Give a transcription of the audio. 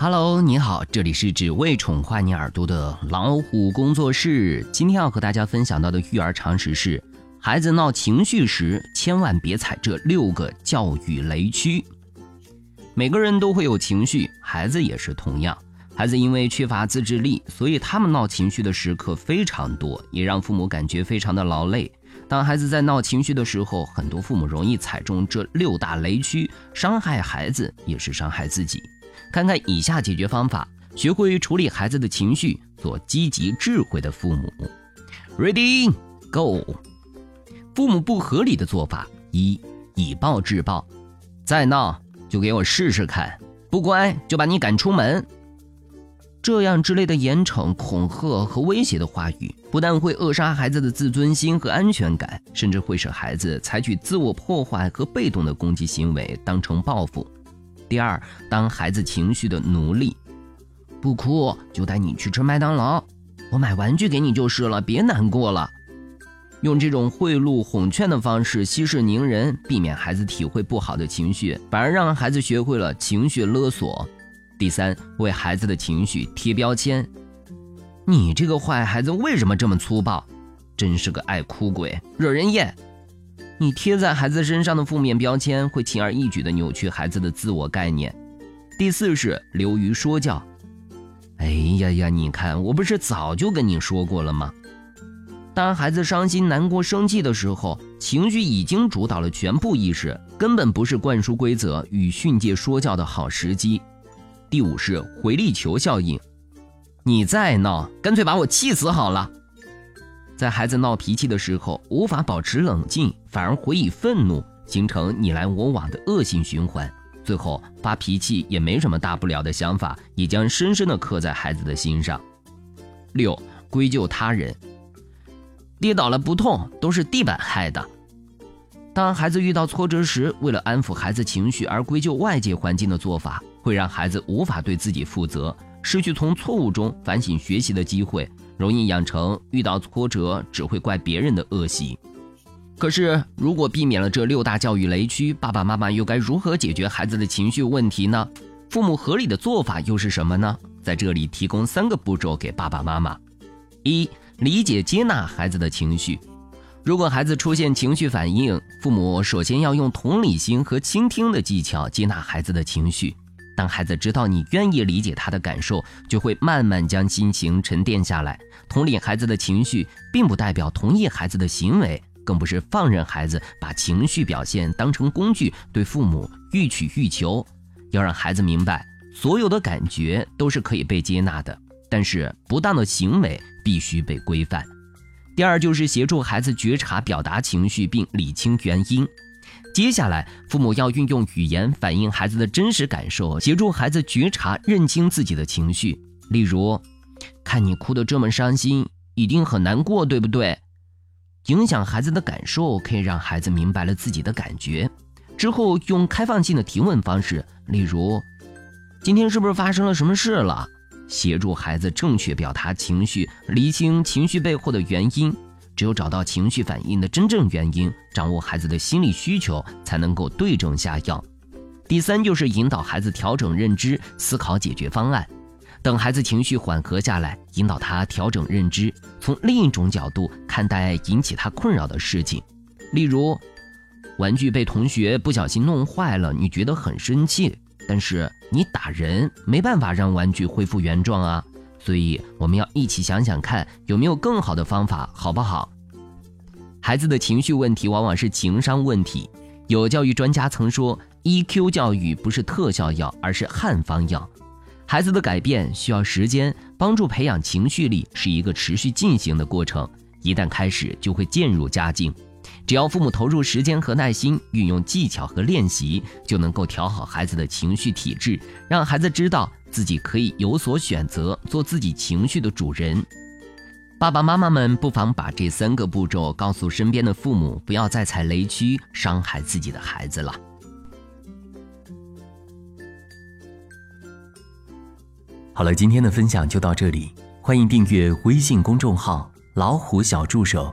Hello，你好，这里是只为宠坏你耳朵的老虎工作室。今天要和大家分享到的育儿常识是：孩子闹情绪时，千万别踩这六个教育雷区。每个人都会有情绪，孩子也是同样。孩子因为缺乏自制力，所以他们闹情绪的时刻非常多，也让父母感觉非常的劳累。当孩子在闹情绪的时候，很多父母容易踩中这六大雷区，伤害孩子也是伤害自己。看看以下解决方法，学会处理孩子的情绪，做积极智慧的父母。Ready go！父母不合理的做法：一、以暴制暴，再闹就给我试试看，不乖就把你赶出门。这样之类的严惩、恐吓和威胁的话语，不但会扼杀孩子的自尊心和安全感，甚至会使孩子采取自我破坏和被动的攻击行为，当成报复。第二，当孩子情绪的奴隶，不哭就带你去吃麦当劳，我买玩具给你就是了，别难过了。用这种贿赂、哄劝的方式息事宁人，避免孩子体会不好的情绪，反而让孩子学会了情绪勒索。第三，为孩子的情绪贴标签，你这个坏孩子为什么这么粗暴？真是个爱哭鬼，惹人厌。你贴在孩子身上的负面标签，会轻而易举地扭曲孩子的自我概念。第四是流于说教。哎呀呀，你看，我不是早就跟你说过了吗？当孩子伤心、难过、生气的时候，情绪已经主导了全部意识，根本不是灌输规则与训诫说教的好时机。第五是回力球效应。你再闹，干脆把我气死好了。在孩子闹脾气的时候，无法保持冷静，反而回以愤怒，形成你来我往的恶性循环。最后发脾气也没什么大不了的想法，也将深深的刻在孩子的心上。六，归咎他人，跌倒了不痛，都是地板害的。当孩子遇到挫折时，为了安抚孩子情绪而归咎外界环境的做法，会让孩子无法对自己负责，失去从错误中反省学习的机会。容易养成遇到挫折只会怪别人的恶习。可是，如果避免了这六大教育雷区，爸爸妈妈又该如何解决孩子的情绪问题呢？父母合理的做法又是什么呢？在这里提供三个步骤给爸爸妈妈：一、理解接纳孩子的情绪。如果孩子出现情绪反应，父母首先要用同理心和倾听的技巧接纳孩子的情绪。当孩子知道你愿意理解他的感受，就会慢慢将心情沉淀下来。同理孩子的情绪，并不代表同意孩子的行为，更不是放任孩子把情绪表现当成工具对父母欲取欲求。要让孩子明白，所有的感觉都是可以被接纳的，但是不当的行为必须被规范。第二，就是协助孩子觉察、表达情绪，并理清原因。接下来，父母要运用语言反映孩子的真实感受，协助孩子觉察、认清自己的情绪。例如，看你哭得这么伤心，一定很难过，对不对？影响孩子的感受，可以让孩子明白了自己的感觉。之后，用开放性的提问方式，例如，今天是不是发生了什么事了？协助孩子正确表达情绪，厘清情绪背后的原因。只有找到情绪反应的真正原因，掌握孩子的心理需求，才能够对症下药。第三，就是引导孩子调整认知，思考解决方案。等孩子情绪缓和下来，引导他调整认知，从另一种角度看待引起他困扰的事情。例如，玩具被同学不小心弄坏了，你觉得很生气，但是你打人没办法让玩具恢复原状啊。所以，我们要一起想想看，有没有更好的方法，好不好？孩子的情绪问题往往是情商问题。有教育专家曾说，EQ 教育不是特效药，而是汉方药。孩子的改变需要时间，帮助培养情绪力是一个持续进行的过程。一旦开始，就会渐入佳境。只要父母投入时间和耐心，运用技巧和练习，就能够调好孩子的情绪体质，让孩子知道自己可以有所选择，做自己情绪的主人。爸爸妈妈们不妨把这三个步骤告诉身边的父母，不要再踩雷区，伤害自己的孩子了。好了，今天的分享就到这里，欢迎订阅微信公众号。老虎小助手，